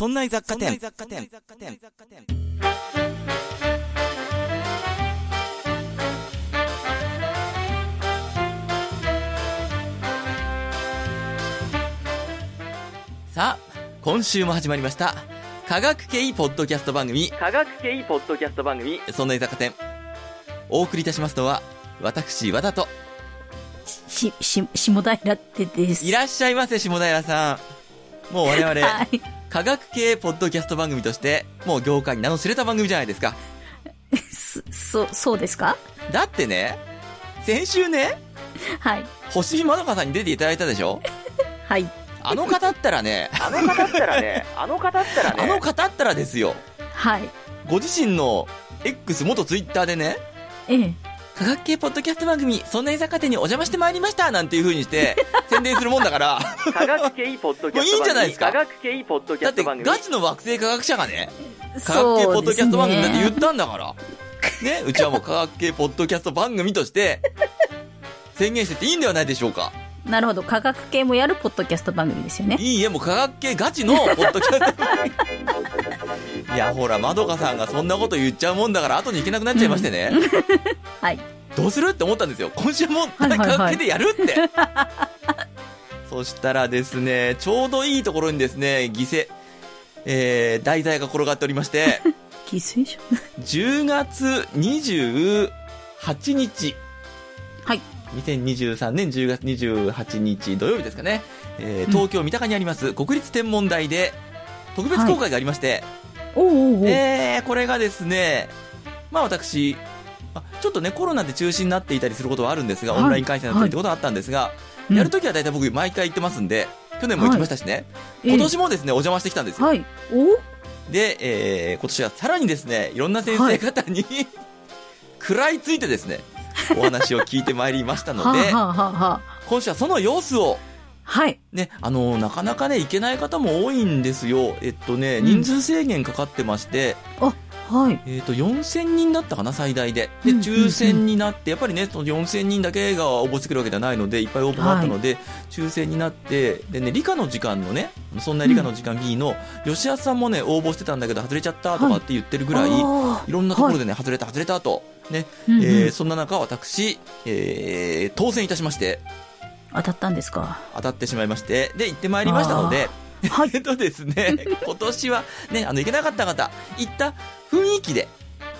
そんな雑貨店。さあ、今週も始まりました。科学系ポッドキャスト番組、科学系ポッドキャスト番組そんな雑貨店。お送りいたしますのは、私、和田と、し、し、下平ってです。いらっしゃいませ、下平さん。もう我々、はい。科学系ポッドキャスト番組として、もう業界に名の知れた番組じゃないですか。そ、そ、そうですか？だってね、先週ね、はい。星見まどかさんに出ていただいたでしょ？はい。あの方ったらね、あの方ったらねあの方ったらねあの方ったらですよ、はい。ご自身の X 元ツイッターでね、ええ。科学系ポッドキャスト番組、そんな居酒屋にお邪魔してまいりましたなんていう風にして、宣伝するもんだから、科学系ポッドキャスト番組いいんじゃないですか？科学系ポッドキだってャスト番組ガチの惑星科学者がね、科学系ポッドキャスト番組だって言ったんだから。ね、うちはもう科学系ポッドキャスト番組として、宣言してていいんではないでしょうか。なるほど。科学系もやるポッドキャスト番組ですよね。いいえ、もう科学系ガチのポッドキャスト番組。いや、ほら、まどかさんがそんなこと言っちゃうもんだから、後に行けなくなっちゃいましてね。はい。どうする？って思ったんですよ。今週もはいはいはい科学系でやるって。そしたらですね、ちょうどいいところにですね、犠牲、えー、題材が転がっておりまして、犠牲者？10月28日、はい。2023年10月28日土曜日ですかね、えー東京三鷹にあります国立天文台で特別公開がありまして、おうおうおう。えーこれがですね、まあ私、あちょっとね、コロナで中止になっていたりすることはあるんですが、はい。オンライン開催だったりってことはあったんですが、うん。やるときは大体僕毎回行ってますんで、去年も行きましたしね、ええ今年もですね、お邪魔してきたんですよ。で、えー今年はさらにですね、いろんな先生方に、食らいついてですね、お話を聞いてまいりましたので、今週はその様子を、はい。ね、あのなかなかね、行けない方も多いんですよ。えっとね、うん。人数制限かかってまして、はい。えっと、4000人だったかな、最大で。で、うん抽選になって、やっぱりね、その4000人だけが応募してくるわけではないので、いっぱい応募があったので、抽選になって、でね、理科の時間のね、そんな理科の時間 B の、吉安さんもね、応募してたんだけど、外れちゃったとかって言ってるぐらい、あいろんなところでね、外れた、外れたと。ね、ーうんうん。えーそんな中、私、えー当選いたしまして、当たったんですか。当たってしまいまして、で、行ってまいりましたので、はいえっとですね、今年はね、あの、行けなかった方、行った雰囲気で、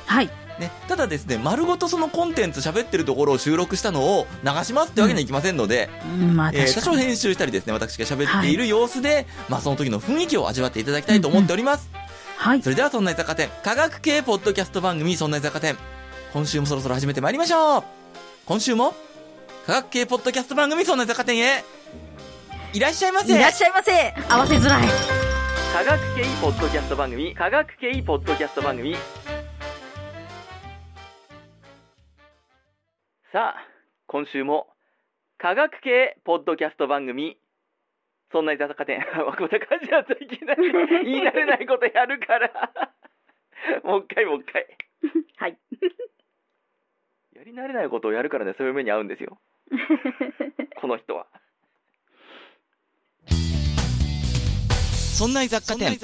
はい。ね、ただですね、丸ごとそのコンテンツ喋ってるところを収録したのを流しますってわけにはいきませんので、うん、まあえー。多少編集したりですね、私が喋っている様子で、まあその時の雰囲気を味わっていただきたいと思っております。はいそ。れではそんな居酒屋店、科学系ポッドキャスト番組そんな居酒屋店、今週もそろそろ始めてまいりましょう今週も、科学系ポッドキャスト番組そんな居酒屋店へ、いらっしゃいませ。いらっしゃいませ。合わせづらい。科学系ポッドキャスト番組科学系ポッドキャスト番組。さあ今週も科学系ポッドキャスト番組。そんな居酒屋店こんな感じだといきなり言い慣れないことやるから。もう一回もう一回。はい。やり慣れないことをやるからねそういう目に遭うんですよ。この人はそんな雑貨店。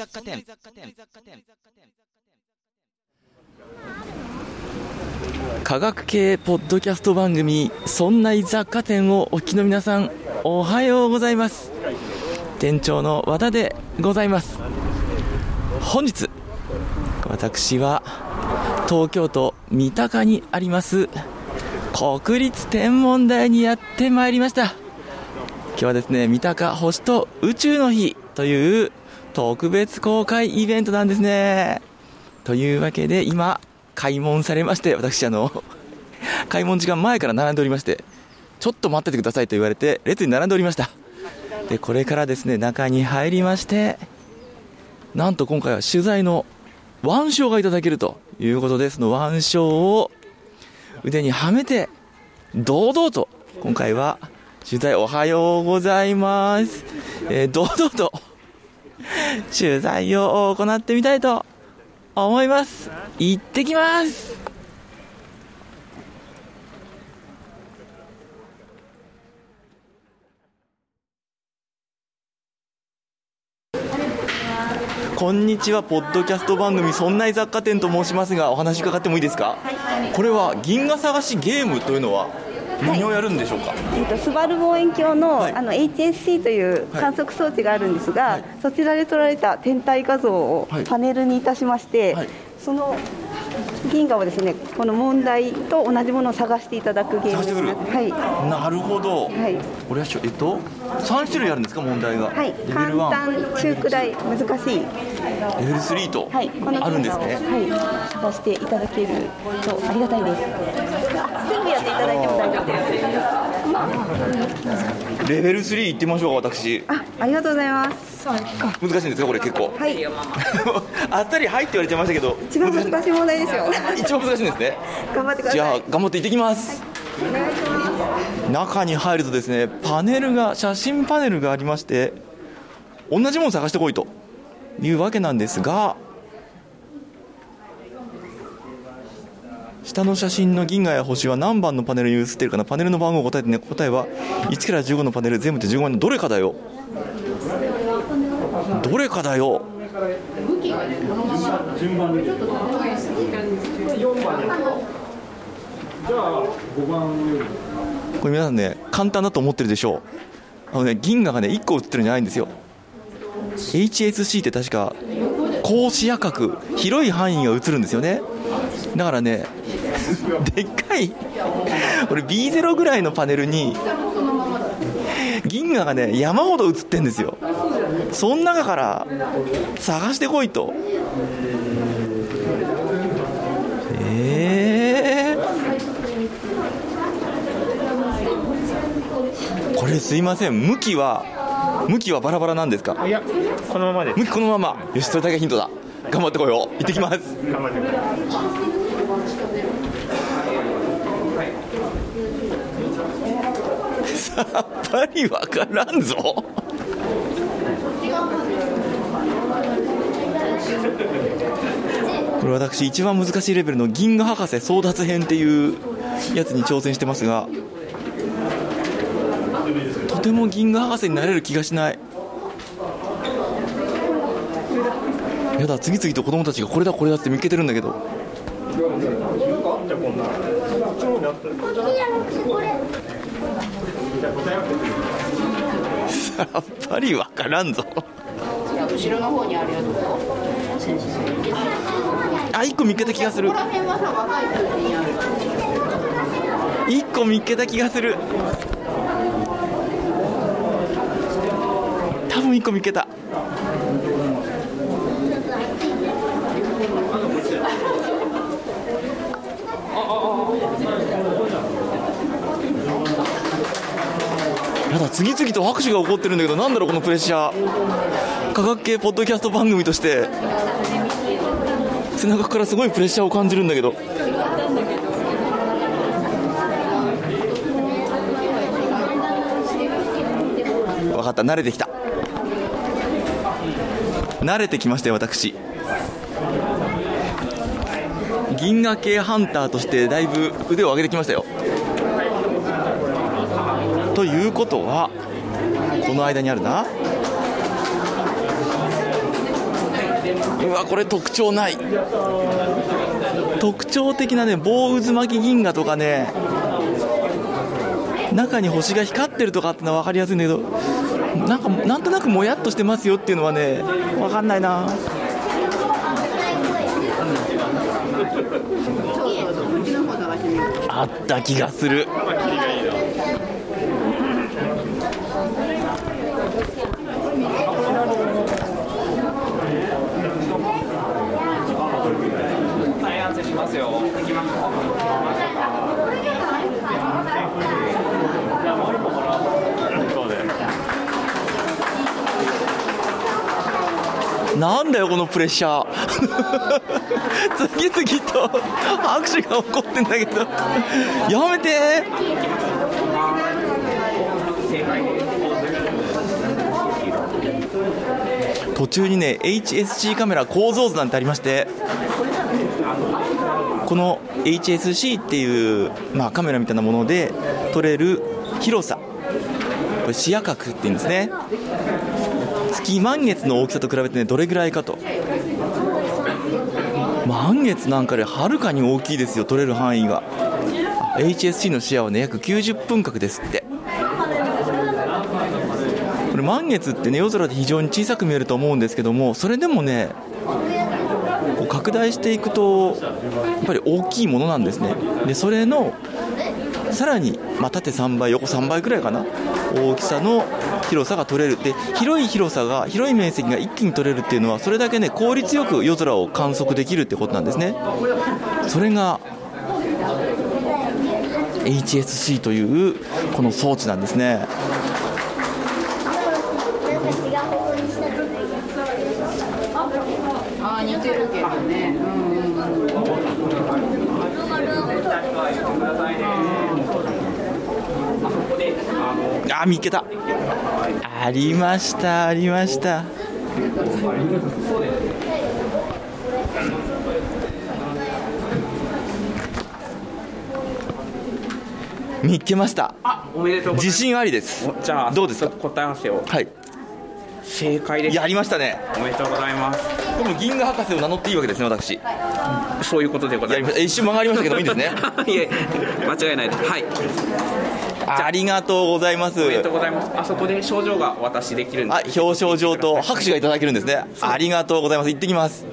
科学系ポッドキャスト番組「そんな雑貨店」をお聞きの皆さんおはようございます。店長の和田でございます。本日私は東京都三鷹にあります国立天文台にやってまいりました。今日はですね三鷹星と宇宙の日という特別公開イベントなんですね。というわけで今開門されまして私あの 開門時間前から並んでおりましてちょっと待っててくださいと言われて列に並んでおりました。でこれからですね中に入りましてなんと今回は取材の腕章がいただけるということでその腕章を腕にはめて堂々と今回は取材おはようございます、えー堂々と取材を行ってみたいと思います。行ってきます。こんにちはポッドキャスト番組「そんな雑貨店」と申しますがお話伺ってもいいですか、これは銀河探しゲームというのは何をやるんでしょうか、えっと、スバル望遠鏡の,、はい。あの HSC という観測装置があるんですが、そちらで撮られた天体画像をはい。パネルにいたしまして、はい。その銀河をですねこの問題と同じものを探していただくゲーム探してくる。はい。なるほど、はい。これはしょえっと3種類あるんですか問題が、はい、レベル簡1単中くらい難しい、レベル3とはい、このあるんですね、はい、探していただけるとありがたいです。あ全部やっていただいても大丈夫ですレベル3いってみましょうか私。あありがとうございます。難しいんですかこれ結構。はい。あったり「はい」って言われてましたけど一番難しい問題ですよ。一番難しいんですね。頑張ってください。じゃあ頑張って行ってきます、お願いします。中に入るとですねパネルが写真パネルがありまして同じものを探してこいというわけなんですが下の写真の銀河や星は何番のパネルに写ってるかな？パネルの番号を答えてね。答えは1から15のパネル全部で15番のどれかだよ。どれかだよ。これ皆さんね簡単だと思ってるでしょう。あのね銀河がね1個写ってるんじゃないんですよ。HSC って確か高視野角広い範囲が映るんですよね。だからね でっかい。これ B0 ぐらいのパネルに銀河がね山ほど映ってんですよ。その中から探してこいと。えー、これすいません。向きは向きはバラバラなんですか？いや、このままです。向きこのまま。よしそれだけヒントだ。頑張ってこよう。行ってきます。頑張ってください。さっぱりわからんぞ。これ私一番難しいレベルの銀河博士争奪編っていうやつに挑戦してますがとても銀河博士になれる気がしない。やだ次々と子供たちがこれだこれだって見つけてるんだけど。こっちやろこれさっぱりわからんぞ。後ろの方にあるやつあ一個見つけた気がする。一個見つけた気がする。多分一個見つけたやだ次々と拍手が起こってるんだけどなんだろうこのプレッシャー。科学系ポッドキャスト番組として。背中からすごいプレッシャーを感じるんだけど。分かった。慣れてきた。慣れてきましたよ私。銀河系ハンターとしてだいぶ腕を上げてきましたよ。ということはこの間にあるな。うわこれ特徴ない。特徴的なね棒渦巻き銀河とかね中に星が光ってるとかってのは分かりやすいんだけどなんかなんとなくもやっとしてますよっていうのはね分かんないな。あった気がする。なんだよこのプレッシャー。次々と拍手が起こってんだけど。やめて。途中にね HSC カメラ構造図なんてありまして。この HSC っていう、まあ、カメラみたいなもので撮れる広さ。これ視野角っていうんですね。月満月の大きさと比べてねどれぐらいかと。満月なんかではるかに大きいですよ取れる範囲が。HSC の視野はね約90分角ですって。これ満月ってね夜空で非常に小さく見えると思うんですけどもそれでもねこう拡大していくとやっぱり大きいものなんですね。でそれのさらに、まあ、縦3倍横3倍くらいかな。大きさの広さが取れる。で広い広さが広い面積が一気に取れるっていうのはそれだけね効率よく夜空を観測できるってことなんですね。それが HSC というこの装置なんですねああ似てるけどね。あ見っけたありましたありました見っけましたあ、おめでとうございます。自信ありですじゃあ、どうですか？答え合わせを。はい正解です。やりましたねおめでとうございます。でも銀河博士を名乗っていいわけですね私そういうことでございま。す一瞬曲がりましたけどいいんですね いえ、間違いないです。はい。ありがとうございますおめでとうございます。あそこで賞状がお渡しできるんであ表彰状と拍手がいただけるんですねありがとうございます行ってきます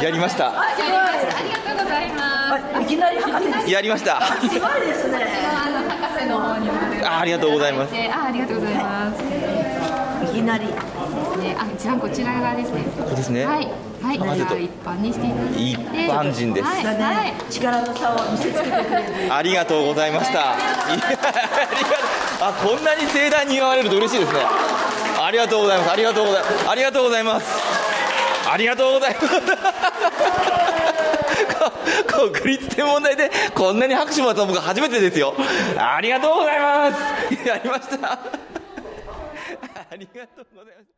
やりましたありがとうございます。いきなり博士。やりましたすごいですね。あの博士の方に。あありがとうございますであありがとうございます。いきなり。ねあ一番こちら側ですね。ここですね。はい。はい。まずと。じゃあ一般にしていただいて。一般人です。はい。だはい。ね。力の差を見せつけてくれる。ありがとうございました。い やありがとうあこんなに盛大に祝われると嬉しいですね。ありがとうございます。ありがとうございます。ありがとうございます。ありがとうございます。こ国立天文台でこんなに拍手もらったの僕初めてですよ。ありがとうございます。やりました。ありがとうございます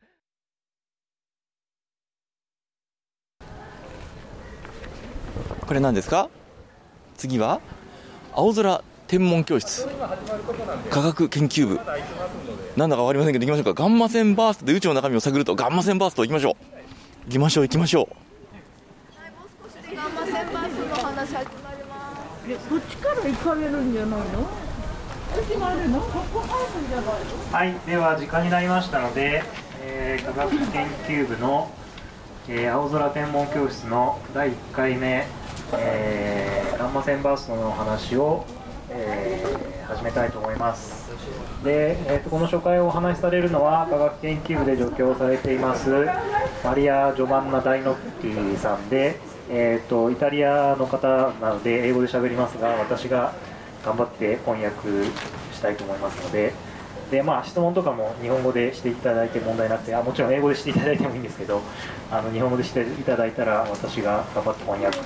これ何ですか？次は青空天文教室。科学研究部。なんだか分かりませんけど行きましょうか。ガンマ線バーストで宇宙の中身を探るとガンマ線バースト行きましょう。行きましょう行きましょう。こっちから行かれるんじゃないの？はい、では時間になりましたので、えー科学研究部の、えー青空天文教室の第1回目、えーガンマ線バーストのお話を、えー始めたいと思います。で、えーとこの初回をお話しされるのは科学研究部で助教されていますマリア・ジョバンナ・ダイノッティさんで、えー、とイタリアの方なので英語で喋りますが私が頑張って翻訳したいと思いますのでで、まあ、質問とかも日本語でしていただいて問題なくてあもちろん英語でしていただいてもいいんですけどあの日本語でしていただいたら私が頑張って翻訳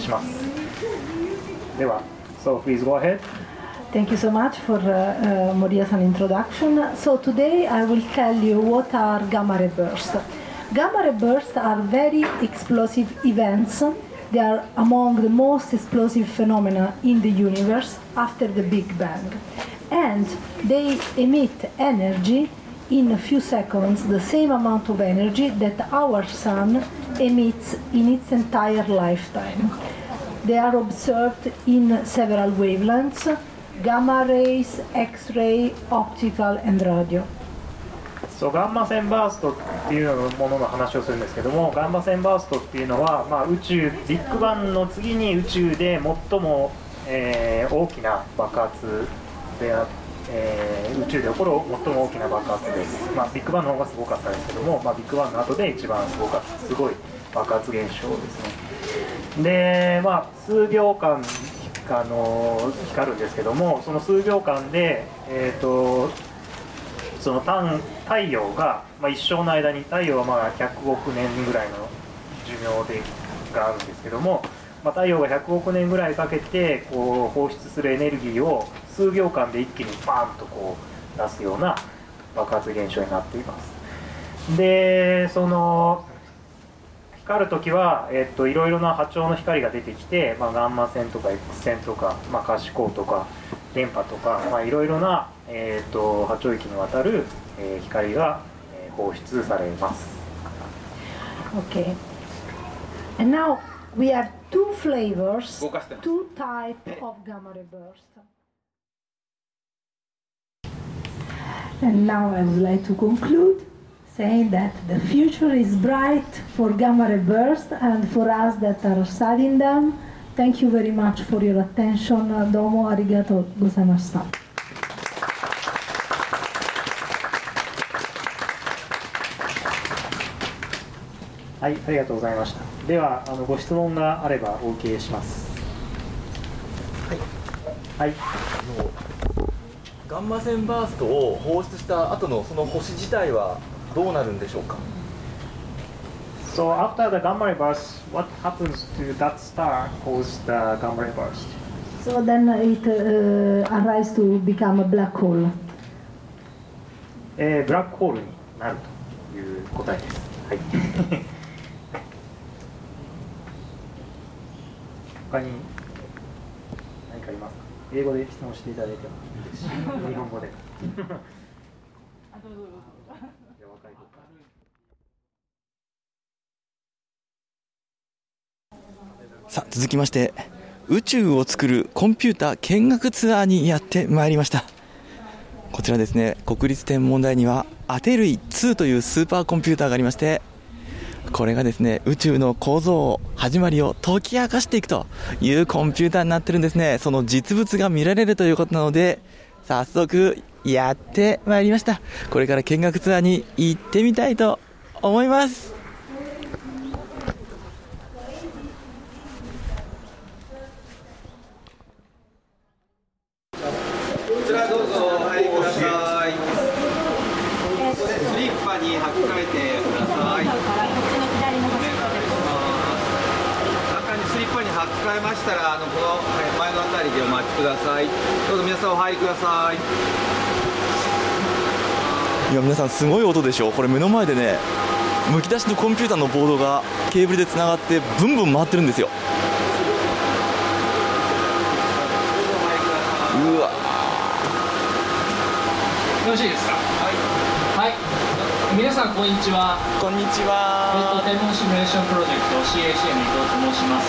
しますでは So please go ahead Thank you so much for uh, uh, Moria's introduction. So today I will tell you what are gamma ray bursts. Gamma ray bursts are very explosive events. They are among the most explosive phenomena in the universe after the Big Bang. And they emit energy in a few seconds, the same amount of energy that our sun emits in its entire lifetime. They are observed in several wavelengths gamma rays, X ray, optical, and radio. そうガンマ線バーストっていうものの話をするんですけどもガンマ線バーストっていうのは、まあ、宇宙ビッグバンの次に宇宙で最も、えー大きな爆発であ、えー宇宙で起こる最も大きな爆発です、まあ、ビッグバンの方がすごかったですけども、まあ、ビッグバンの後で一番すごかったすごい爆発現象ですね。でまあ数秒間あの光るんですけどもその数秒間で、えー、とその太太陽が、まあ、一生の間に太陽はまあ100億年ぐらいの寿命でがあるんですけども、まあ、太陽が100億年ぐらいかけてこう放出するエネルギーを数秒間で一気にバーンとこう出すような爆発現象になっていますでその光るときは、えっと、いろいろな波長の光が出てきて、まあ、ガンマ線とか X 線とか、まあ、可視光とか電波とか、まあ、いろいろな、えっと、波長域にわたる、えー光が、放出されます。Okay. And now we have two flavors, two types of gamma ray burst. And now I would like to conclude saying that the future is bright for gamma ray burst and for us that are studying them. Thank you very much for your attention. Domo arigato gozaimashita. はい、ありがとうございました。では、あのご質問があればお受けします。はい。はい。ガンマ線バーストを放出した後のその星自体はどうなるんでしょうか So after the gamma ray burst, what happens to that star caused the gamma ray burst? So then it uh, arrives to become a black hole. えー、ブラックホールになるという答えです。はい。他に何かありますか？英語で質問していただいてもいいですし、日本語で。じゃ若い子かさあ続きまして宇宙を作るコンピューター見学ツアーにやってまいりましたこちらですね国立天文台にはアテルイ2というスーパーコンピューターがありましてこれがですね宇宙の構造始まりを解き明かしていくというコンピューターになってるんですね。その実物が見られるということなので早速やってまいりました。これから見学ツアーに行ってみたいと思いますこちらどうぞお入りください。スリッパに履き替えてください。お願いします。中にスリッパに履き替えましたら、あのこのはい前のあたりでお待ちください。どうぞ皆さんお入りください。いや皆さんすごい音でしょ。これ目の前でねむき出しのコンピューターのボードがケーブルでつながってブンブン回ってるんですよ。うわ。よろしいですか？はい、はい、皆さんこんにちは。こんにちは。えっと天文シミュレーションプロジェクト CACM 伊藤と申します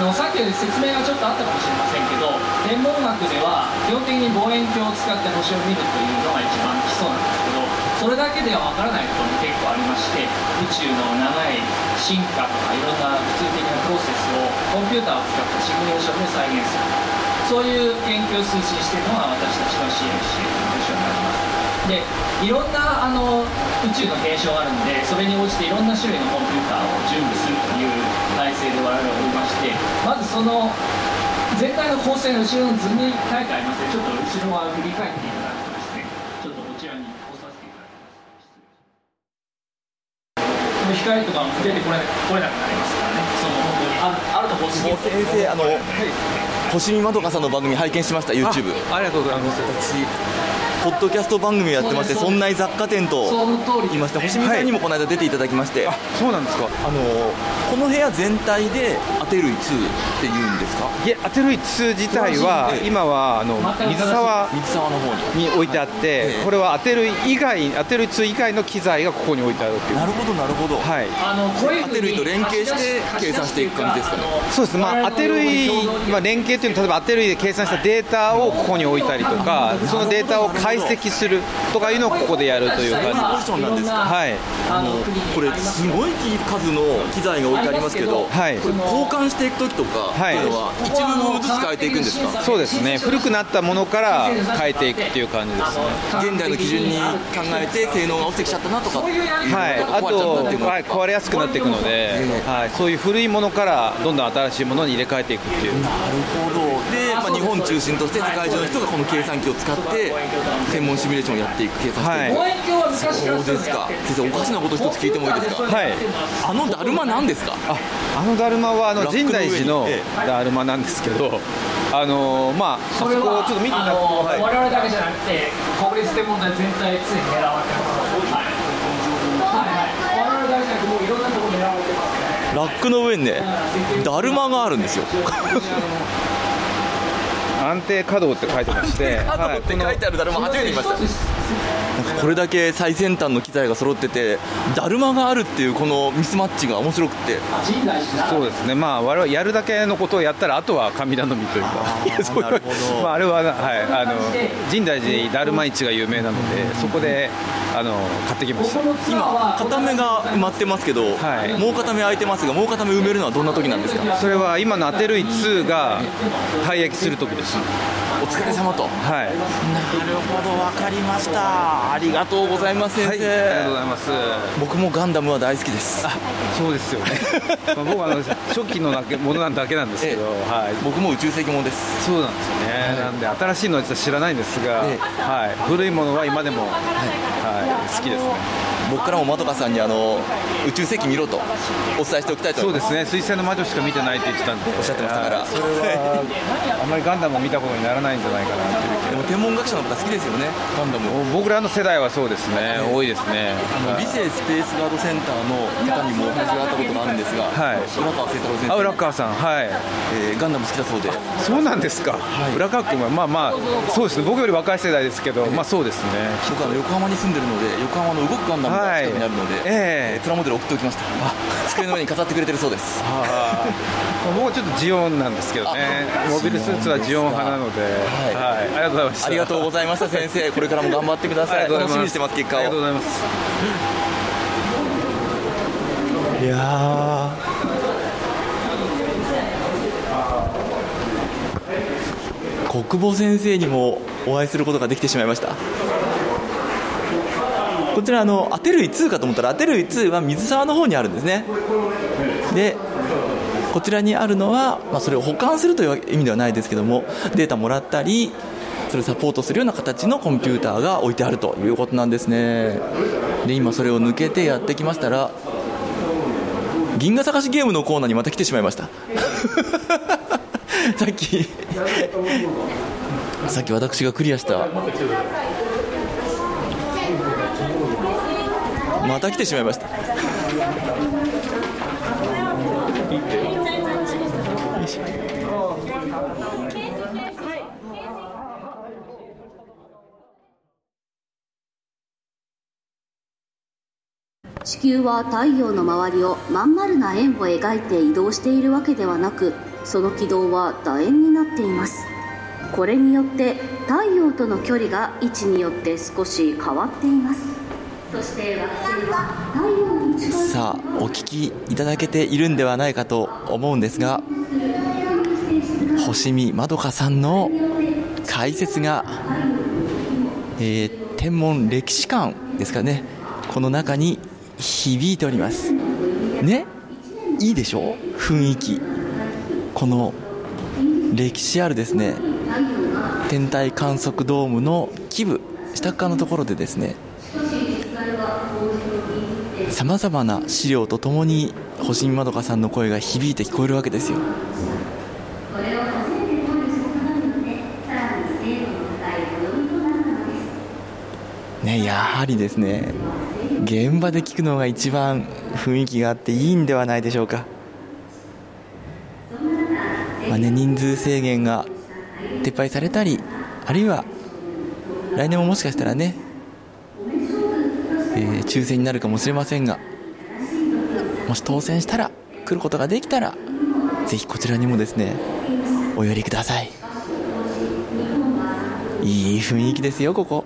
のさっきより説明がちょっとあったかもしれませんけど天文学では基本的に望遠鏡を使って星を見るというのが一番基礎なんですけどそれだけではわからないことも結構ありまして宇宙の長い進化とかいろんな物理的なプロセスをコンピューターを使ったシミュレーションで再現するそういう研究を推進しているのが私たちの CMC という部署になります。でいろんなあの宇宙の現象があるんでそれに応じていろんな種類のコンピューターを準備するという体制で我々はおりましてまずその全体の構成の後ろの図に書いてありますのでちょっと後ろは振り返っていただくとですねちょっとこちらに押させていただきます。光とかも出てこれこれなくなりますからね。その本当にあるあると星もう先生あの星見まどかさんの番組拝見しました YouTube ありがとうございます。私ポッドキャスト番組をやってましてそんな雑貨店と言いまして星見さんにもこの間出ていただきまして、そうなんですかあのこの部屋全体でアテルイ2っていうんですか？いえ、アテルイ2自体はええ今はあの水沢水沢の方に。に置いてあって、これはアテルイ以外、アテルイ2以外の機材がここに置いてあるっていう。なるほどなるほど。はい。アテルイと連携して計算していく感じですかね？そうです、まあ、アテルイ、まあ、連携というのは、例えばアテルイで計算したデータをここに置いたりとか、そのデータを解析するとかいうのをここでやるという感じ。ポジションなんですか？はい。あのこれすごい数の機材が置いてありますけど、はい。これ交換していく時とかってい。うのは一部分ずつ変えていくんですか？そうですね、古くなったものから変えていくっていう感じですね。現代の基準に考えて性能が落ちてきちゃったなとかはい、あとはい、壊れやすくなっていくので、はい、そういう古いものからどんどん新しいものに入れ替えていくっていう。なるほど。で、まあ、日本中心として世界中の人がこの計算機を使って天文シミュレーションをやっていく計算していく、望遠鏡は昔からそうですか。先生おかしなこと一つ聞いてもいいですか？はい。あのだるま何ですか？ああのだるまはあの深大寺のえだるまなんですけど、あのまあ、あそこそれはをちょっと見ていただくと、い。我々だけじゃなくて国立天文台全体常に狙われてます。はいはい。はい我々ラックの上にねだるまがあるんですよ 安定稼働って書いてまして 稼働って書いてあるだるま初めて見ました。なんかこれだけ最先端の機材が揃っててだるまがあるっていうこのミスマッチが面白くて。そうですね。まあ我々やるだけのことをやったらあとは神頼みというか。そうなるほど。まあ、あれは、はい、あの深大寺だるま市が有名なのでそこであの買ってきました。今片目が埋まってますけど、もう片目空いてますがもう片目埋めるのはどんな時なんですか？それは今のアテルイ2が退役する時ですお疲れ様と。はい。なるほど分かりました。ありがとうございます先生、はい、ありがとうございます。僕もガンダムは大好きです。あそうですよね。まあ僕はあの初期のだけものなんだけなんですけど、はい、僕も宇宙世紀ものです。そうなんですよね、なんで新しいのは実は知らないんですが、えはい、古いものは今でも、はい好きですね僕からもまどかさんにあの宇宙世紀見ろとお伝えしておきたいとそう思います。ですね。水星の魔女しか見てないって言ってたんで。おっしゃってましたから。はいそれはあんまりガンダムを見たことにならないんじゃないかなっていう天文学者の方好きですよね。ガンダム。僕らの世代はそうですね、多いですね。あの理性スペースガードセンターの方にもお話があったことがあるんですが、はい。浦川清太郎先生。あ浦川さんはい、えーガンダム好きだそうで。そうなんですか、浦川君はまあまあそうですね。僕より若い世代ですけど、まあそうですね。僕は横浜に住んでるので横浜の動くガンダムが近くにあるので、ええ。プラモデル送っておきました。机の上に飾ってくれてるそうです。あー僕はちょっとジオンなんですけどね。モビルスーツはジオン派なので、はい。ありがとうございましたありがとうございました先生。これからも頑張ってください。楽しみにしてます結果ありがとうを。ございますいやー。国母先生にもお会いすることができてしまいました。こちらあのアテルイ2かと思ったらアテルイ2は水沢の方にあるんですね。でこちらにあるのは、まあ、それを保管するという意味ではないですけどもデータもらったりそれをサポートするような形のコンピューターが置いてあるということなんですね。で今それを抜けてやってきましたら銀河探しゲームのコーナーにまた来てしまいました。さっきさっき私がクリアした。また来てしまいました。地球は太陽の周りをまん丸な円を描いて移動しているわけではなくその軌道は楕円になっています。これによって太陽との距離が位置によって少し変わっています。そして惑星は太陽に近い。さあお聞きいただけているんではないかと思うんですが星見まどかさんの解説が、えー天文歴史館ですかね。この中に響いております。ね？いいでしょ？う雰囲気。この歴史あるですね。天体観測ドームの基部。下側のところでですね。さまざまな資料とともに星見まどかさんの声が響いて聞こえるわけですよ。ねやはりですね。現場で聞くのが一番雰囲気があっていいんではないでしょうか、まあね、人数制限が撤廃されたりあるいは来年ももしかしたらね、えー抽選になるかもしれませんがもし当選したら来ることができたらぜひこちらにもですねお寄りください。いい雰囲気ですよここ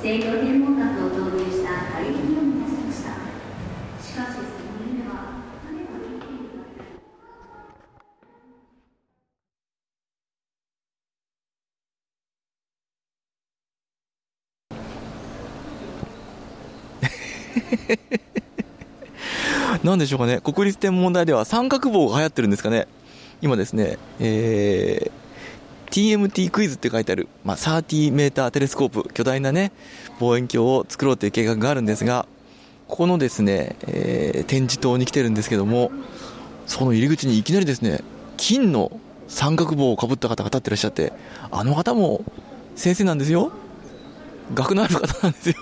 制御天文学を導入したカリキュラを目指しましたしかしその夢は種が見えているでしょうかね。国立天文台では三角棒が流行ってるんですかね。今ですね、えー TMT クイズって書いてある、まあ、30メーターテレスコープ巨大なね望遠鏡を作ろうという計画があるんですがここのですね、えー展示棟に来てるんですけどもその入り口にいきなりですね金の三角帽をかぶった方が立ってらっしゃってあの方も先生なんですよ。学のある方なんですよ。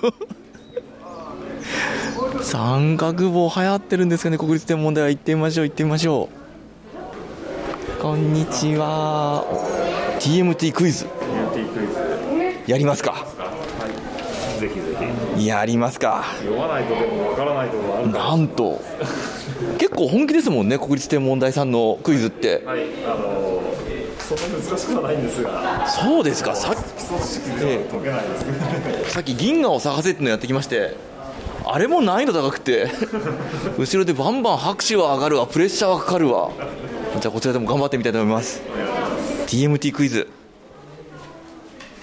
三角棒流行ってるんですかね国立天文台は。行ってみましょう行ってみましょう。こんにちは。TMT クイズ。やりますか？ぜひぜひ。やりますか？読まないとでもわからないところあるなんと。結構本気ですもんね国立天文台さんのクイズって。はい。あのそんな難しくはないんですが。そうですか。さっ基礎知識では解けないです。さっき銀河を探せってのやってきましてあれも難易度高くて 後ろでバンバン拍手は上がるわプレッシャーはかかるわ。じゃあこちらでも頑張ってみたいと思います。TMT クイズ。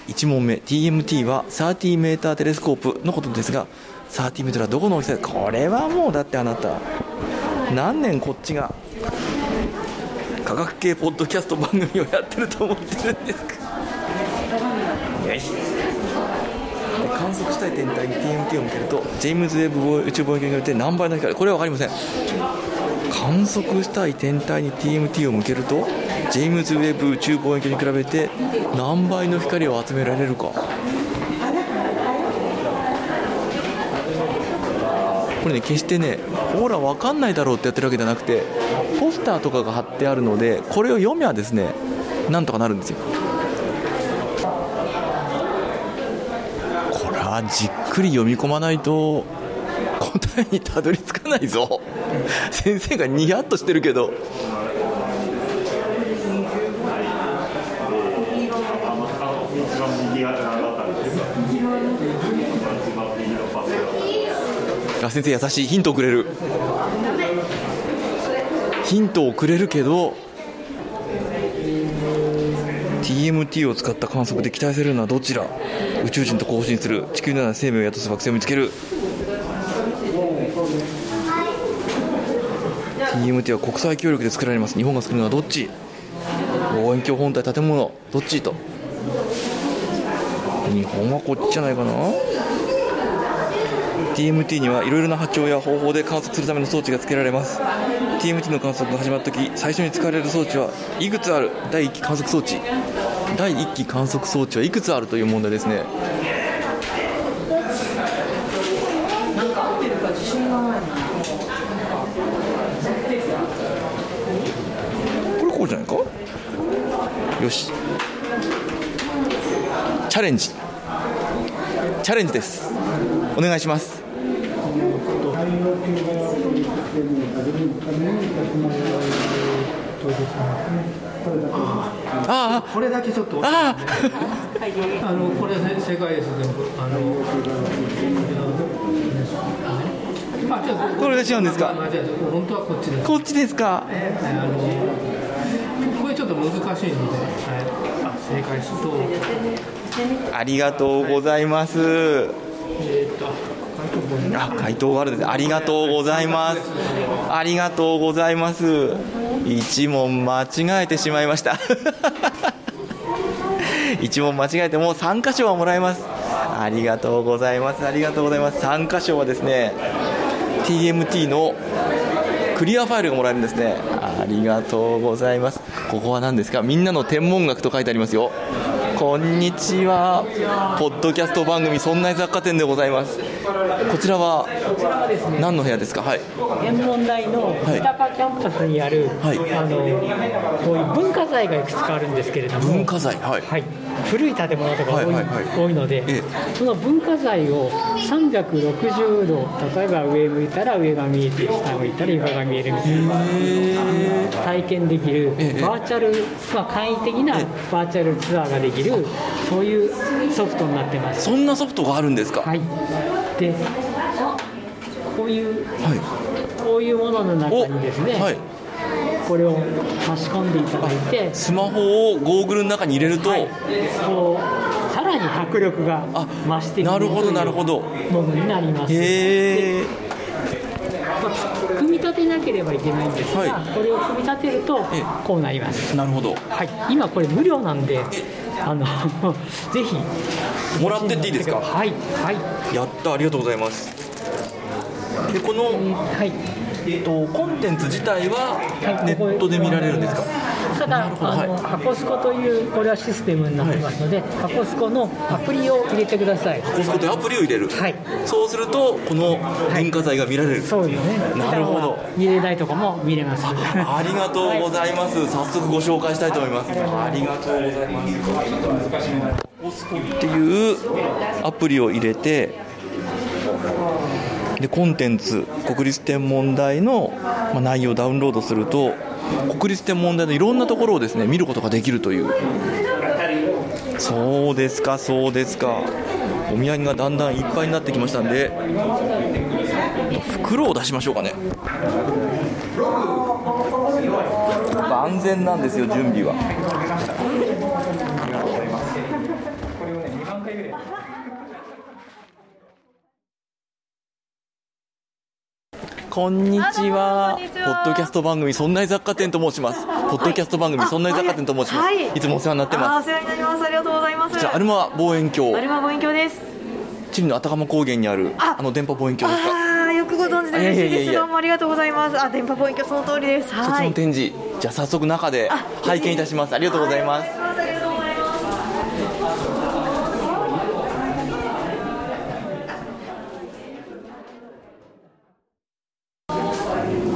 1問目。TMT は 30m テレスコープのことですが 30m はどこの大きさ？これはもうだってあなた。何年こっちが科学系ポッドキャスト番組をやってると思ってるんですか？よし測したい天体に TMT を向けるとジェームズ・ウェブ宇宙望遠鏡によって何倍の光これは分かりません。観測したい天体に TMT を向けるとジェームズ・ウェブ宇宙望遠鏡に比べて何倍の光を集められるか。これね決してねほら分かんないだろうってやってるわけじゃなくてポスターとかが貼ってあるのでこれを読めばですねなんとかなるんですよ。じっくり読み込まないと答えにたどり着かないぞ。先生がニヤッとしてるけど。あ先生優しい。ヒントをくれる。ヒントをくれるけど TMT を使った観測で期待されるのはどちら？宇宙人と交信する。地球のような生命を宿す惑星を見つける。TMT は国際協力で作られます。日本が作るのはどっち？望遠鏡本体建物。どっち？と。日本はこっちじゃないかな。TMT にはいろいろな波長や方法で観測するための装置が付けられます。TMT の観測が始まった時最初に使われる装置はいくつある。第1期観測装置。第1期観測装置はいくつあるという問題ですね。これこうじゃないか？よし。チャレンジ。チャレンジです。お願いします。あこれだけちょっとああ。のこれね正解です全部あのあじゃあこれが違うんですか？あじゃあ本当はこっちです。こっちですか？あのこれちょっと難しいので、はい、あ正解すると。ありがとうございます。えー、とあ回答があるんです。ありがとうございます。ありがとうございます一問間違えてしまいました。一問間違えてもう3箇所はもらえます。ありがとうございます。ありがとうございます。3箇所はですね TMT のクリアファイルがもらえるんですね。ありがとうございます。ここは何ですか？みんなの天文学と書いてありますよ。こんにちは。ポッドキャスト番組「そんな雑貨店」でございます。こちらは何の部屋ですか？はい。天文台の三鷹キャンパスにある、はい。あのこういう文化財がいくつかあるんですけれども。文化財。はい、古い建物とか多い,、はいはいはい。多いので、その文化財を360度例えば上向いたら上が見えて下向いたら床が見えるみたいな。体験できるバーチャル、まあ、簡易的なバーチャルツアーができるそういうソフトになってます。そんなソフトがあるんですか？はいでこういう、こういうものの中にですね、これを差し込んでいただいてスマホをゴーグルの中に入れると、こうさらに迫力が増してくるなるほどなるほど。ものになります。へえまあ組み立てなければいけないんですが、はい。これを組み立てるとこうなります。なるほど、はい、今これ無料なんであのぜひ。もらってっていいですか？はいはい。やったありがとうございます。でこの、えっとコンテンツ自体はネットで見られるんですか？ただ、あの箱スコというこれはシステムになってますので、箱スコのアプリを入れてください。箱スコというアプリを入れる。はい。そうするとこの文化財が見られる。そうですね。なるほど。見れないとこも見れます。ありがとうございます。早速ご紹介したいと思います。ありがとうございます。コスコっていうアプリを入れてでコンテンツ国立天文台の内容をダウンロードすると国立天文台のいろんなところをですね見ることができるという。そうですかそうですか。お土産がだんだんいっぱいになってきましたんで袋を出しましょうかね。万全なんですよ準備は。こんにちは。ポッドキャスト番組、そんな雑貨店と申します。ポッドキャスト番組、そんな雑貨店と申します。はいいつもお世話になってあます。お世話になりますありがとうございますこちら、アルマ望遠鏡ア。ルマ望遠鏡ですチリのアタカマ高原にある、あの電波望遠鏡ですか？ああよくご存知ですどうもありがとうございますあ電波望遠鏡その通りですそっちはいの展示、じゃあ早速中で拝見いたします。ありがとうございます。ありがとうございます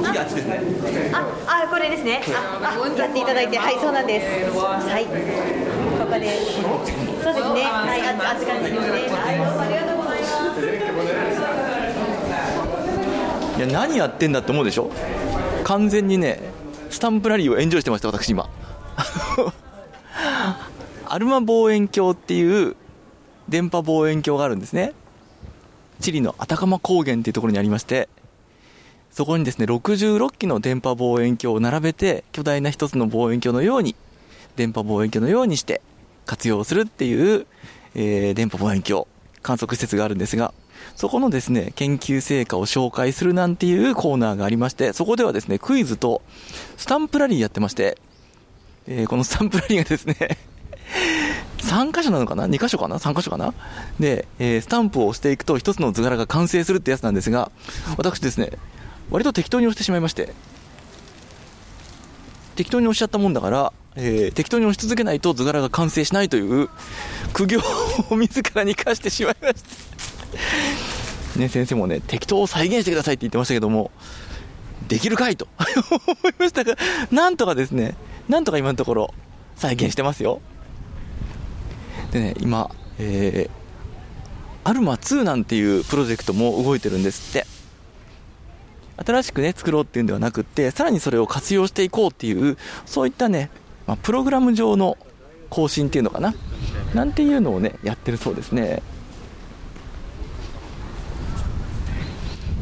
次あっちですね。あ、あ、これですね。あ、あやっていただいて、はい、そうなんです。はい。ここで。そうですね。はい、あ、あっちからですね。はい、どうもありがとうございます。いや、何やってんだって思うでしょ？完全にね、スタンプラリーをエンジョイしてました、私今。アルマ望遠鏡っていう電波望遠鏡があるんですね。チリのアタカマ高原っていうところにありまして、そこにですね、66機の電波望遠鏡を並べて、巨大な一つの望遠鏡のように、電波望遠鏡のようにして活用するっていう、えー電波望遠鏡観測施設があるんですが、そこのですね、研究成果を紹介するなんていうコーナーがありまして、そこではですね、クイズとスタンプラリーやってまして、えーこのスタンプラリーがですね、3箇所なのかな ?2 箇所かな ?3 箇所かな？で、えースタンプを押していくと一つの図柄が完成するってやつなんですが、私ですね、割と適当に押してしまいまして、適当に押しちゃったもんだから、えー適当に押し続けないと図柄が完成しないという苦行を自らに課してしまいました。ね、先生もね、適当を再現してくださいって言ってましたけども、できるかいと思いましたが、なんとかですね、なんとか今のところ再現してますよ。でね、今、えー、アルマ2なんていうプロジェクトも動いてるんですって。新しくね、作ろうっていうんではなくって、さらにそれを活用していこうっていう、そういったね、まあ、プログラム上の更新っていうのかな。なんていうのをね、やってるそうですね。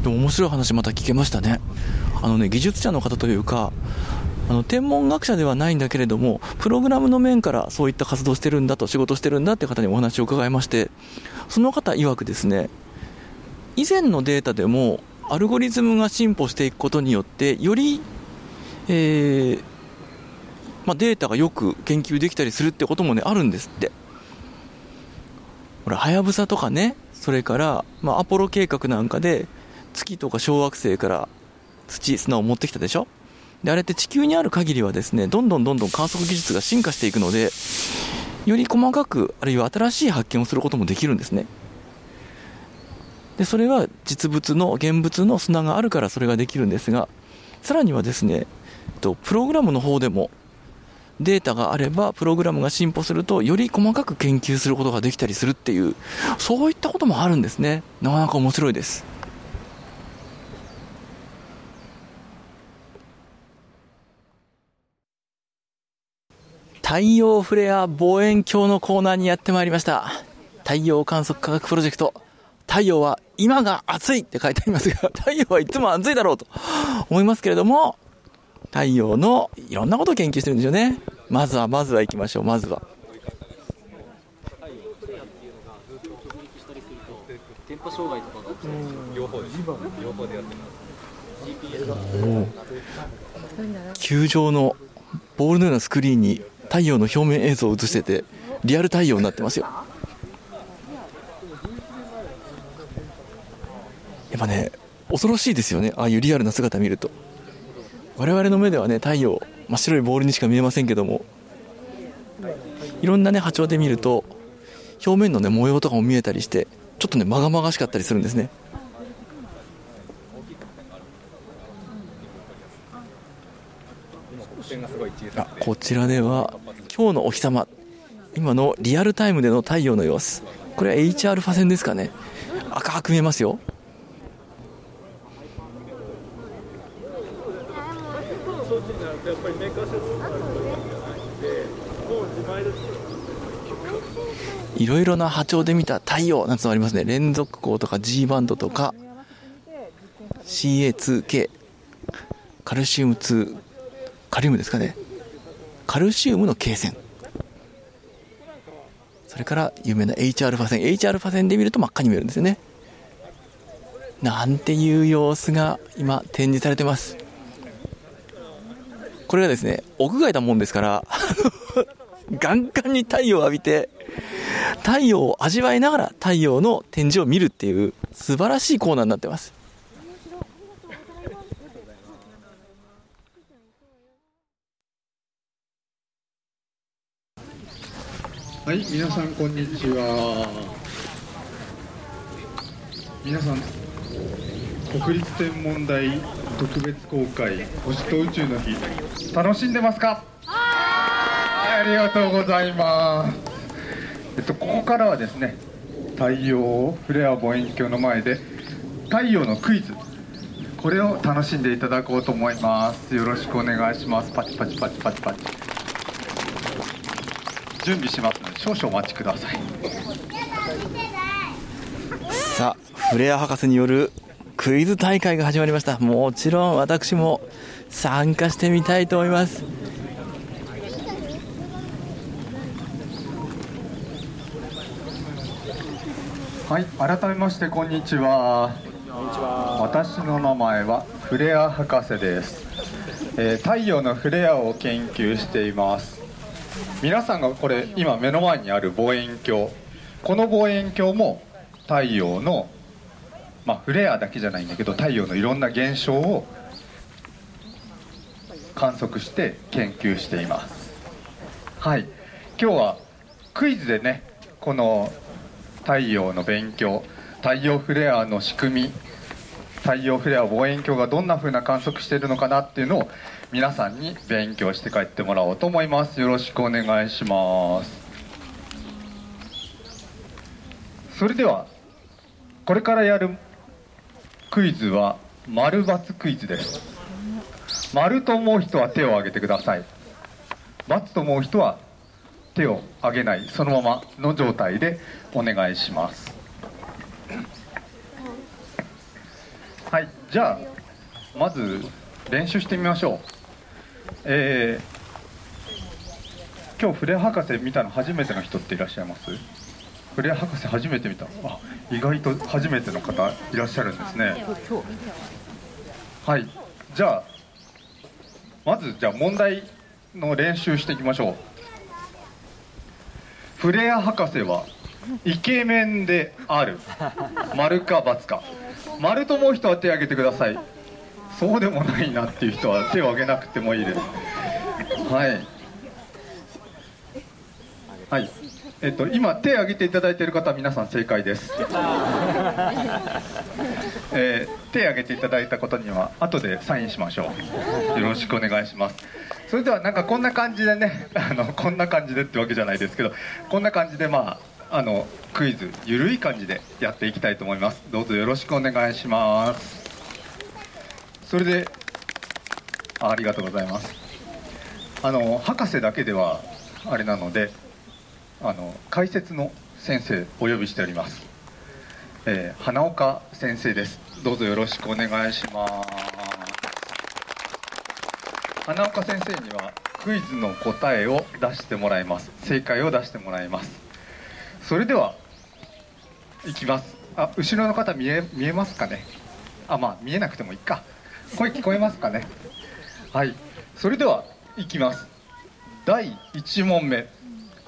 でも面白い話また聞けましたね。あのね、技術者の方というか、あの天文学者ではないんだけれども、プログラムの面からそういった活動してるんだと、仕事してるんだって方にお話を伺いまして、その方曰くですね、以前のデータでも、アルゴリズムが進歩していくことによって、より、えーまあ、データがよく研究できたりするってこともね、あるんですって。ほら、はやぶさとかね、それから、まあ、アポロ計画なんかで、月とか小惑星から土、砂を持ってきたでしょ？で、あれって地球にある限りはですね、どんどんどんどん観測技術が進化していくので、より細かく、あるいは新しい発見をすることもできるんですね。で、それは実物の、現物の砂があるからそれができるんですが、さらにはですね、とプログラムの方でも、データがあれば、プログラムが進歩すると、より細かく研究することができたりするっていう、そういったこともあるんですね。なかなか面白いです。太陽フレア望遠鏡のコーナーにやってまいりました。太陽観測科学プロジェクト。太陽は今が暑いって書いてありますが、太陽はいつも暑いだろうと思いますけれども、太陽のいろんなことを研究してるんですよね。まずは、まずは行きましょう、まずは。電波障害とかが起きた両方です。両方でやってます。球場のボールのようなスクリーンに太陽の表面映像を映してて、リアル太陽になってますよ。やっぱね、恐ろしいですよね、ああいうリアルな姿見ると。我々の目ではね、太陽、真っ白いボールにしか見えませんけども。いろんなね波長で見ると表面のね模様とかも見えたりしてちょっとねまがまがしかったりするんですね。あこちらでは今日のお日様今のリアルタイムでの太陽の様子。これは HR 線ですかね。赤く見えますよいろいろな波長で見た太陽なんてのがありますね。連続光とか G バンドとか CA2K カルシウム2カリウムですかね。カルシウムの経線。それから有名な Hα 線。Hα 線で見ると真っ赤に見えるんですよね。なんていう様子が今展示されてます。これがですね屋外だもんですからガンガンに太陽を浴びて太陽を味わいながら太陽の展示を見るっていう素晴らしいコーナーになってますはい、皆さんこんにちは。皆さん、国立天文台特別公開星と宇宙の日楽しんでますか？ありがとうございます。えっとここからはですね、太陽フレア望遠鏡の前で太陽のクイズこれを楽しんでいただこうと思います。よろしくお願いします。パチパチパチパチパチ。準備しますので少々お待ちくださいさあフレア博士によるクイズ大会が始まりました。もちろん私も参加してみたいと思います。はい改めましてこんにちは。私の名前はフレア博士です、えー太陽のフレアを研究しています。皆さんがこれ今目の前にある望遠鏡。この望遠鏡も太陽のまあフレアだけじゃないんだけど太陽のいろんな現象を観測して研究しています。はい。今日はクイズでねこの太陽の勉強太陽フレアの仕組み太陽フレア望遠鏡がどんな風な観測しているのかなっていうのを皆さんに勉強して帰ってもらおうと思います。よろしくお願いします。それではこれからやるクイズは丸×クイズです。丸と思う人は手を挙げてください×と思う人は手を挙げないそのままの状態でお願いします。はいじゃあまず練習してみましょう。えー、今日フレ博士見たの初めての人っていらっしゃいます？フレア博士初めて見た。あ意外と初めての方いらっしゃるんですね。はい。じゃあまずじゃあ問題の練習していきましょう。フレア博士はイケメンである。丸か×か。丸と思う人は手を挙げてください。そうでもないなっていう人は手を挙げなくてもいいです。はい。はい。えっと今手を挙げていただいている方は皆さん正解です、えー手を挙げていただいたことには後でサインしましょう。よろしくお願いします。それではなんかこんな感じでね あのこんな感じでってわけじゃないですけどこんな感じでまああのクイズゆるい感じでやっていきたいと思います。どうぞよろしくお願いします。それであありがとうございます。あの博士だけではあれなのであの解説の先生お呼びしております、えー花岡先生です。どうぞよろしくお願いします。花岡先生にはクイズの答えを出してもらいます。正解を出してもらいます。それではいきます。あ後ろの方見え見えますかね？あまあ見えなくてもいいか。声聞こえますかね？はい。それではいきます。第1問目。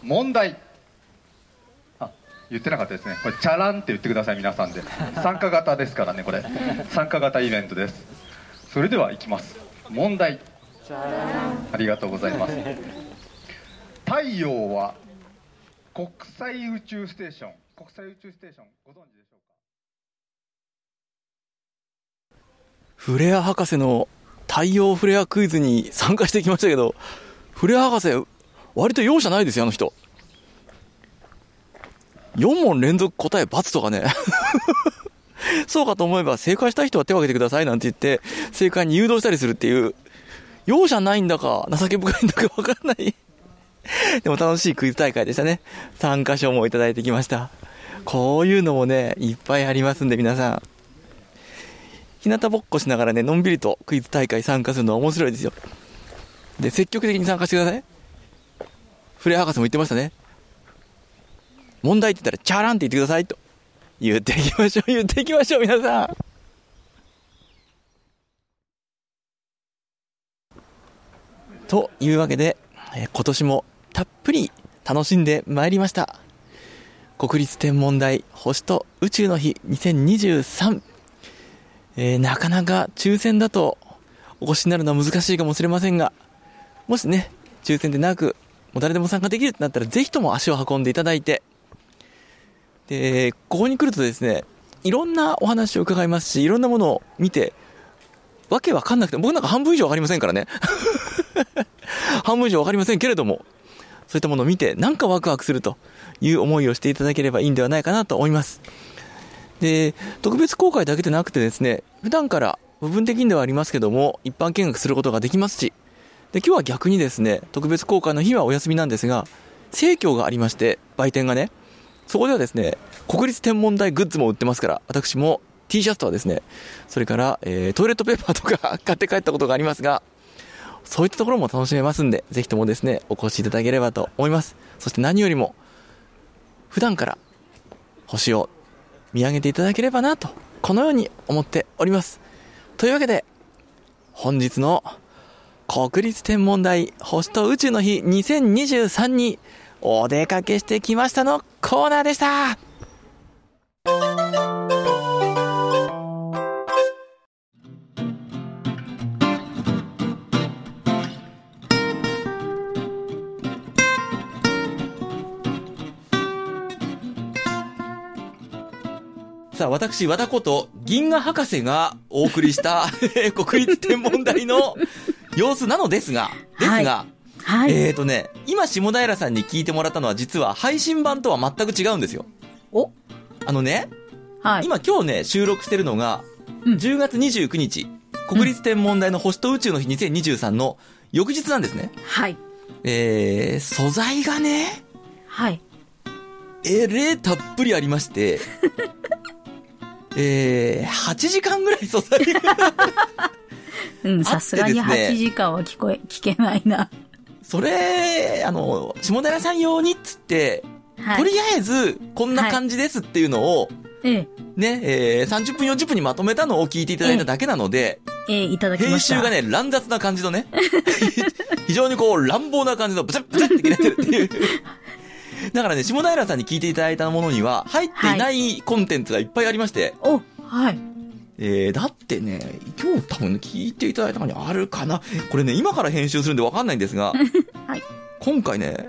問題。あ言ってなかったですね。これチャランって言ってください皆さんで。参加型ですからねこれ。参加型イベントです。それではいきます。問題。ありがとうございます。太陽は国際宇宙ステーション。国際宇宙ステーションご存知でしょうか？フレア博士の太陽フレアクイズに参加してきましたけど、フレア博士、割と容赦ないですよ、あの人。4問連続答え×とかね。そうかと思えば、正解した人は手を挙げてくださいなんて言って、正解に誘導したりするっていう、容赦ないんだか、情け深いんだかわかんない。でも楽しいクイズ大会でしたね。参加賞もいただいてきました。こういうのもね、いっぱいありますんで、皆さん。日向ぼっこしながらね、のんびりとクイズ大会参加するのは面白いですよ。で、積極的に参加してください。フレア博士も言ってましたね。問題って言ったら、チャーランって言ってくださいと。言っていきましょう、言っていきましょう、皆さん。というわけで、えー今年もたっぷり楽しんでまいりました。国立天文台星と宇宙の日2023。えーなかなか抽選だとお越しになるのは難しいかもしれませんが、もしね、抽選でなく、う誰でも参加できるってなったら、ぜひとも足を運んでいただいて、で、ここに来るとですね、いろんなお話を伺いますし、いろんなものを見て、わけわかんなくて、僕なんか半分以上わかりませんからね。半分以上わかりませんけれども、そういったものを見て、なんかワクワクするという思いをしていただければいいんではないかなと思います。で、特別公開だけでなくてですね、普段から部分的にではありますけども、一般見学することができますし、で、今日は逆にですね、特別公開の日はお休みなんですが、生協がありまして、売店がね、そこではですね、国立天文台グッズも売ってますから、私も T シャツとはですね、それから、えートイレットペーパーとか 買って帰ったことがありますが、そういったところも楽しめますんで、ぜひともですね、お越しいただければと思います。そして何よりも、普段から星を見上げていただければなと、このように思っております。というわけで、本日の国立天文台星と宇宙の日2023にお出かけしてきましたのコーナーでした。さあ、私、和田こと、銀河博士がお送りした、国立天文台の様子なのですが、ですが、えーとね、今、下平さんに聞いてもらったのは、実は配信版とは全く違うんですよ。お？あのね、今、今日ね、収録してるのが、10月29日、国立天文台の星と宇宙の日2023の翌日なんですね。はい。えー、素材がね、はい。えれたっぷりありまして、えー、8時間ぐらい素材が うん、さすがにあってですね8時間は聞こえ、聞けないな。それ、あの、下寺さん用にっつって、はいとりあえず、こんな感じですっていうのを、ええ、ね、えー、30分40分にまとめたのを聞いていただいただけなので、ええ、いただきました。編集がね、乱雑な感じのね、非常にこう、乱暴な感じのブツッブツッって切れてるっていう。だからね、下平さんに聞いていただいたものには、入っていないコンテンツがいっぱいありまして、お、はい。えー、だってね、今日多分ね聞いていただいたのにあるかなこれね、今から編集するんでわかんないんですが、今回ね、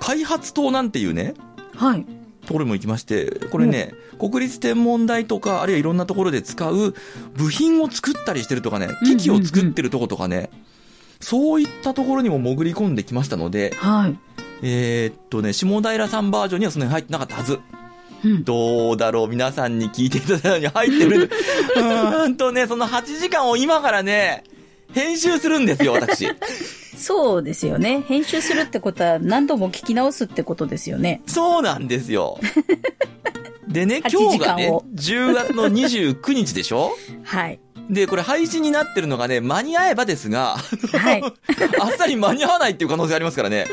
開発棟なんていうね、はい。ところにも行きまして、これね、国立天文台とか、あるいはいろんなところで使う部品を作ったりしてるとかね、機器を作ってるとことかね、そういったところにも潜り込んできましたので、はい。えーっとね、下平さんバージョンにはその辺入ってなかったはず。どうだろう皆さんに聞いていただいたのに入ってる。うーんとね、その8時間を今からね、編集するんですよ、私。そうですよね。編集するってことは何度も聞き直すってことですよね。そうなんですよ。でね、8今日がね時間を、10月の29日でしょ？はい。で、これ配信になってるのがね、間に合えばですが、あっさり間に合わないっていう可能性ありますからね。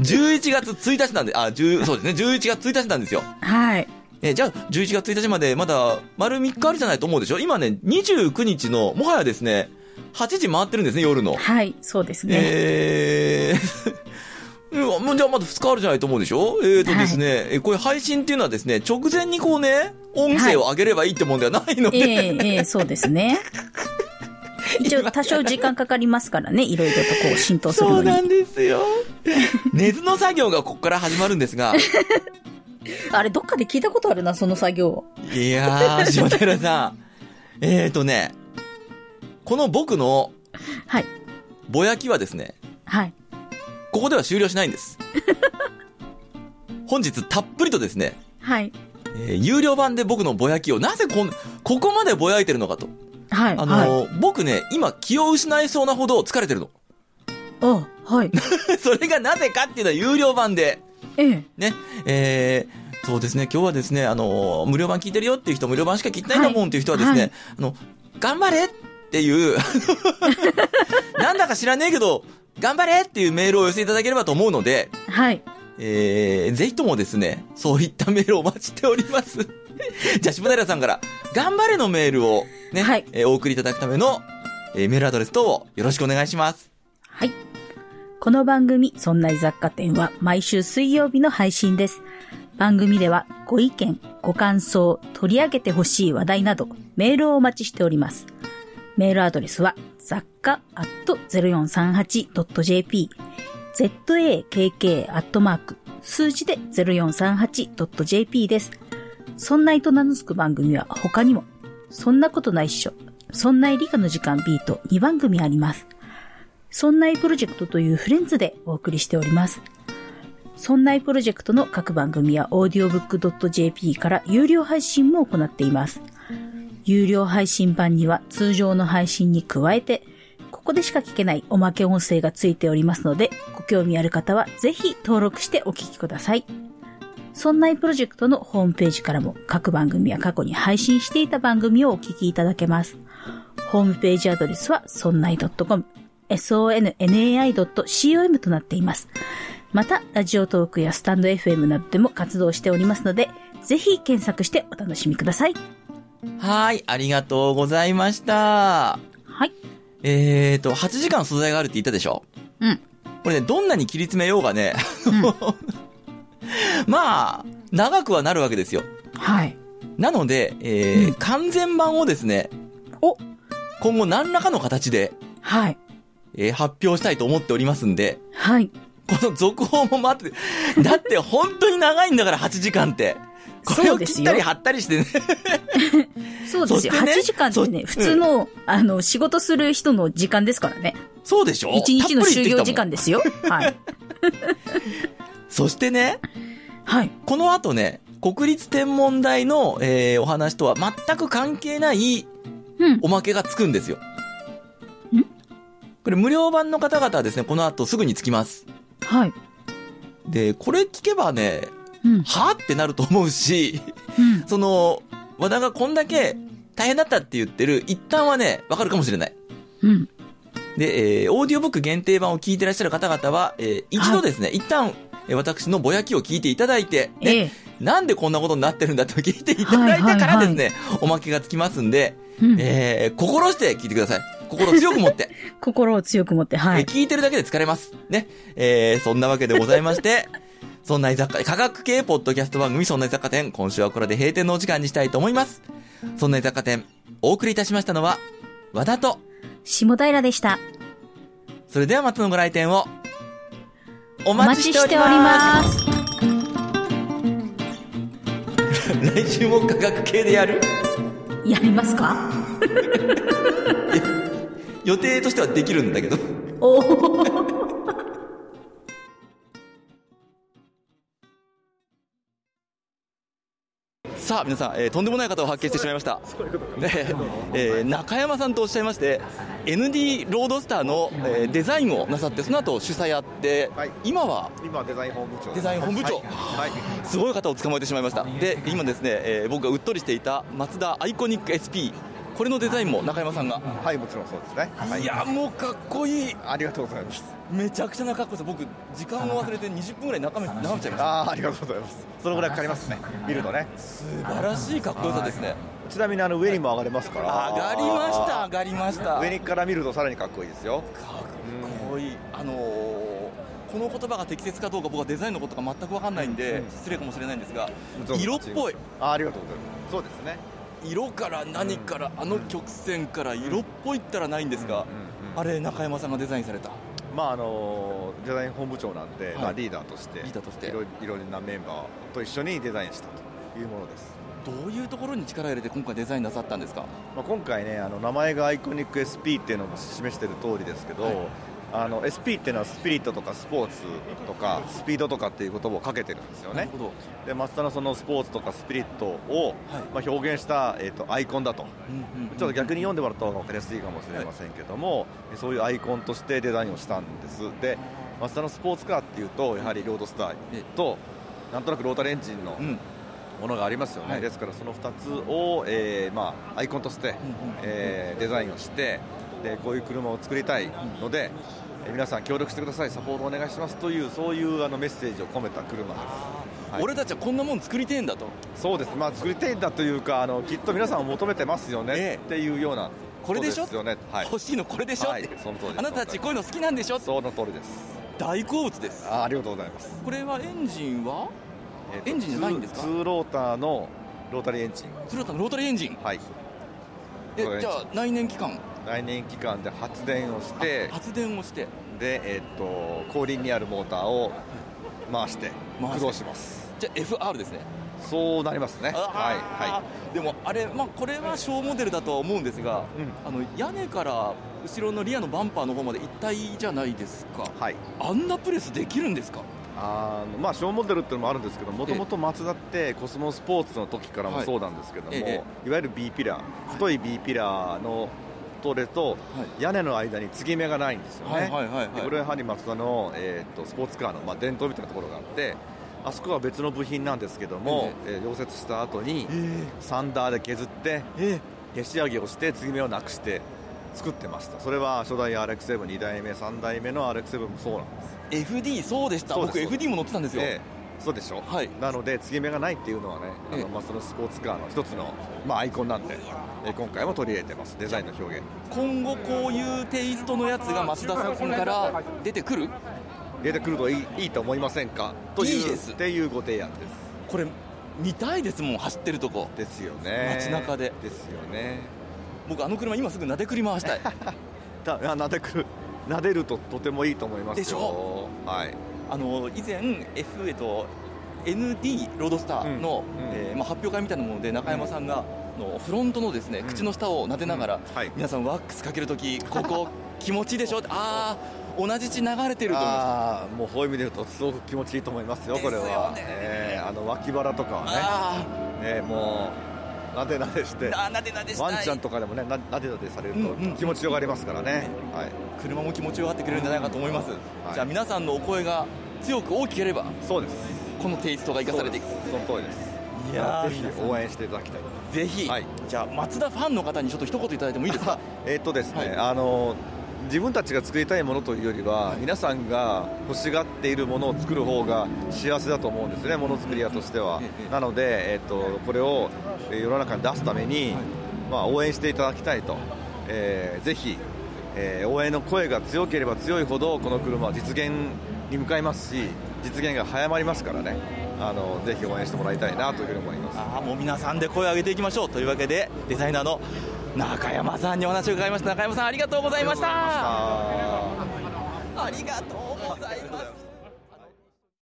11月1日なんで、あ、10そうですね、11月1日なんですよ。はい。えじゃあ、11月1日までまだ丸3日あるじゃないと思うでしょ？今ね、29日の、もはやですね、8時回ってるんですね、夜の。はい、そうですね。えー、うわもうじゃあまだ2日あるじゃないと思うでしょ？えーとですね、えこれ配信っていうのはですね、直前にこうね、音声を上げればいいってもんではないので、ええええそうですね。一応多少時間かかりますからね、いろいろとこう浸透するのに。そうなんですよ。根津の作業がここから始まるんですが、あれ、どっかで聞いたことあるな、その作業。いやー、下平さん。えーとね、この僕の、はい。ぼやきはですね、はい。ここでは終了しないんです。本日たっぷりとですね、はい。えー有料版で僕のぼやきを、なぜこん、ここまでぼやいてるのかと。はい。あのー僕ね、今気を失いそうなほど疲れてるの。あ、はい。それがなぜかっていうのは有料版で。ええ。ね、えー、そうですね、今日はですね、あのー無料版聞いてるよっていう人、無料版しか聞いてないんだもんっていう人はですね、はいあの、頑張れっていう、なんだか知らねえけど、頑張れっていうメールをお寄せいただければと思うので、はい。えー、ぜひともですね、そういったメールをお待ちしております。じゃあ、下平さんから、頑張れのメールをね、えーお送りいただくための、えーメールアドレス等をよろしくお願いします。はい。この番組、そんな雑貨店は毎週水曜日の配信です。番組ではご意見、ご感想、取り上げてほしい話題など、メールをお待ちしております。メールアドレスは、雑貨 0438.jp、zakk アットマーク、数字で 0438.jp です。そんないと名の付く番組は他にも、そんなことないっしょ、そんない理科の時間 B と2番組あります。そんないプロジェクトというフレンズでお送りしております。そんないプロジェクトの各番組は audiobook.jp から有料配信も行っています。有料配信版には通常の配信に加えて、ここでしか聞けないおまけ音声がついておりますので、ご興味ある方はぜひ登録してお聞きください。そんないプロジェクトのホームページからも各番組は過去に配信していた番組をお聞きいただけます。ホームページアドレスはそんない .com、sonnai.com となっています。また、ラジオトークやスタンド FM などでも活動しておりますので、ぜひ検索してお楽しみください。はい、ありがとうございました。はい。えーと、8時間素材があるって言ったでしょ？うん。これね、どんなに切り詰めようがね、まあ、長くはなるわけですよ。はい。なので、えー完全版をですね、お今後何らかの形で、はい。えー発表したいと思っておりますんで、はい。この続報も待って、だって本当に長いんだから8時間って。これを切ったり貼ったりしてね。そうですよ。ね8時間ってね、普通の、あの、仕事する人の時間ですからね。そうでしょ？1日の就業時間でですよ。はい。そしてね、はい。この後ね、国立天文台の、えーお話とは全く関係ないおまけがつくんですよ。これ無料版の方々はですね、この後すぐにつきます。はい。で、これ聞けばね、はってなると思うし、その、和田がこんだけ大変だったって言ってる一旦はね、わかるかもしれない。うん。で、えーオーディオブック限定版を聞いてらっしゃる方々は、えー一度ですね、一旦、えー私のぼやきを聞いていただいて、ねなんでこんなことになってるんだと聞いていただいてからですね、おまけがつきますんで、えー心して聞いてください。心強く持って。心を強く持って、はい。えー聞いてるだけで疲れます。ね。えーそんなわけでございまして、そんな雑貨、科学系ポッドキャスト番組、そんな雑貨店、今週はこれで閉店のお時間にしたいと思います。そんな雑貨店、お送りいたしましたのは、和田と、下平でした。それではまたのご来店を、おお待ちしております。す。来週も科学系でやる？やりますか？予定としてはできるんだけど。おお。さあ皆さん、えーとんでもない方を発見してしまいました。ねえー中山さんとおっしゃいまして、ND ロードスターの、えーデザインをなさって、その後主催やって、今は今デザイン本部長デザイン本部長、はい。すごい方を捕まえてしまいました。で、今ですね、えー僕がうっとりしていたマツダアイコニック SP、これのデザインも中山さんが。はいもちろんそうですね、はい。いやもうかっこいい。ありがとうございます。めちゃくちゃな格好です僕時間を忘れて20分ぐらい眺め眺めちゃいました。あーありがとうございます。そのぐらいかかりますね。見るとね。素晴らしいかっこよさですね。ちなみにあの上にも上がれますから。上がりました上がりました。上にから見るとさらにかっこいいですよ。かっこいい。あのーこの言葉が適切かどうか僕はデザインのことが全く分かんないんで、失礼かもしれないんですが色っぽい。あありがとうございます。そうですね色から何から、あの曲線から色っぽいったらないんですが、あれ中山さんがデザインされた。まああのデザイン本部長なんで、はい。まあ、リーダーとしてリーダーとして。いろいろなメンバーと一緒にデザインしたというものです。どういうところに力を入れて今回デザインなさったんですか？まあ、今回ねあの名前がアイコニック SP っていうのを示している通りですけど、あの SP っていうのはスピリットとかスポーツとかスピードとかっていう言葉をかけてるんですよね。で松田のそのスポーツとかスピリットを、まあ、表現した、えー、とアイコンだと、ちょっと逆に読んでもらった方が分かりやすいかもしれませんけども、そういうアイコンとしてデザインをしたんです。で松田のスポーツカーっていうとやはりロードスターとなんとなくロータリーエンジンのものがありますよね、ですからその2つを、えーまあ、アイコンとして、えーデザインをしてでこういう車を作りたいので、えー皆さん協力してください。サポートお願いしますというそういうあのメッセージを込めた車です、はい。俺たちはこんなもん作りてえんだと。そうです、まあ、作りたいんだというかあのきっと皆さんを求めてますよね、っていうようなこれでしょ？ことすよね、はい、欲しいのこれでしょ、はい。その通りあなたたちこういうの好きなんでしょ？その通りです。大好物です。あありがとうございます。これはエンジンは？えーとエンジンじゃないんですか？ツーローターのロータリーエンジン。ツーローターのロータリーエンジン？はい。えじゃあ内燃機関？来年期間で発電をして発電をして。で、えー、と後輪にあるモーターを回して駆動します。じゃあ FR ですね。そうなりますね。はいはい。でもあれ、まあ、これは小モデルだとは思うんですが、あの屋根から後ろのリアのバンパーの方まで一体じゃないですか、はい、あんなプレスできるんですか？あのまあ小モデルっていうのもあるんですけどもともとマツダってコスモスポーツの時からもはい。そうなんですけども、ええ。いわゆる B ピラー太い B ピラーのトレと屋根の間に継ぎ目がないんですよね、これはやはりマツダの、えー、とスポーツカーの、まあ、伝統みたいなところがあってあそこは別の部品なんですけども、えー溶接した後にサンダーで削って消し上げをして継ぎ目をなくして作ってました。それは初代 RX72 代目3代目の RX7 もそうなんです。FD そうでした。僕 FD も乗ってたんですよ、ええそうでしょ、なので継ぎ目がないっていうのはね、あのまあ、そのスポーツカーの一つの、まあ、アイコンなんで、え今回も取り入れてます。デザインの表現。今後こういうテイストのやつが松田さんから出てくる？出てくるといいいいと思いませんか？といういいです。っていうご提案です。これ見たいですもん走ってるとこ。ですよね。街中で。ですよね。僕あの車今すぐなでくり回したい。だあなでくる。撫でるととてもいいと思いますよ。でしょ？はいあの以前 F えっと ND ロードスターの、えーまあ、発表会みたいなもので中山さんが、のフロントのですね口の下を撫でながら、皆さんワックスかけるとき ここ気持ちいいでしょ？ってああ同じ血流れてると思いまああもうこういう意味で言うとすごく気持ちいいと思いますよこれは。えーあの脇腹とかはね。ねもうなでなでして。なでなでしたい。ワンちゃんとかでもねななでなでされると気持ちよがりますからね、はい。車も気持ちよがってくれるんじゃないかと思います、じゃあ皆さんのお声が強く大きければそうです。このテイストが生かされていく。その通りです。いやーぜひ応援していただきたいぜひ、じゃあ松田ファンの方にちょっと一言いただいてもいいですか？えーっとですね、あの自分たちが作りたいものというよりは、皆さんが欲しがっているものを作る方が幸せだと思うんですね、ものづくり屋としては。なので、えーっとこれをえー世の中に出すために、まあ、応援していただきたいと、えーぜひ、えー応援の声が強ければ強いほど、この車は実現に向かいますし、実現が早まりますからね、あのぜひ応援してもらいたいなというふうに思います。あーもう皆さんで声を上げていきましょうというわけでデザイナーの中山さんにお話を伺いました。中山さんありがとうございました。ありがとうございます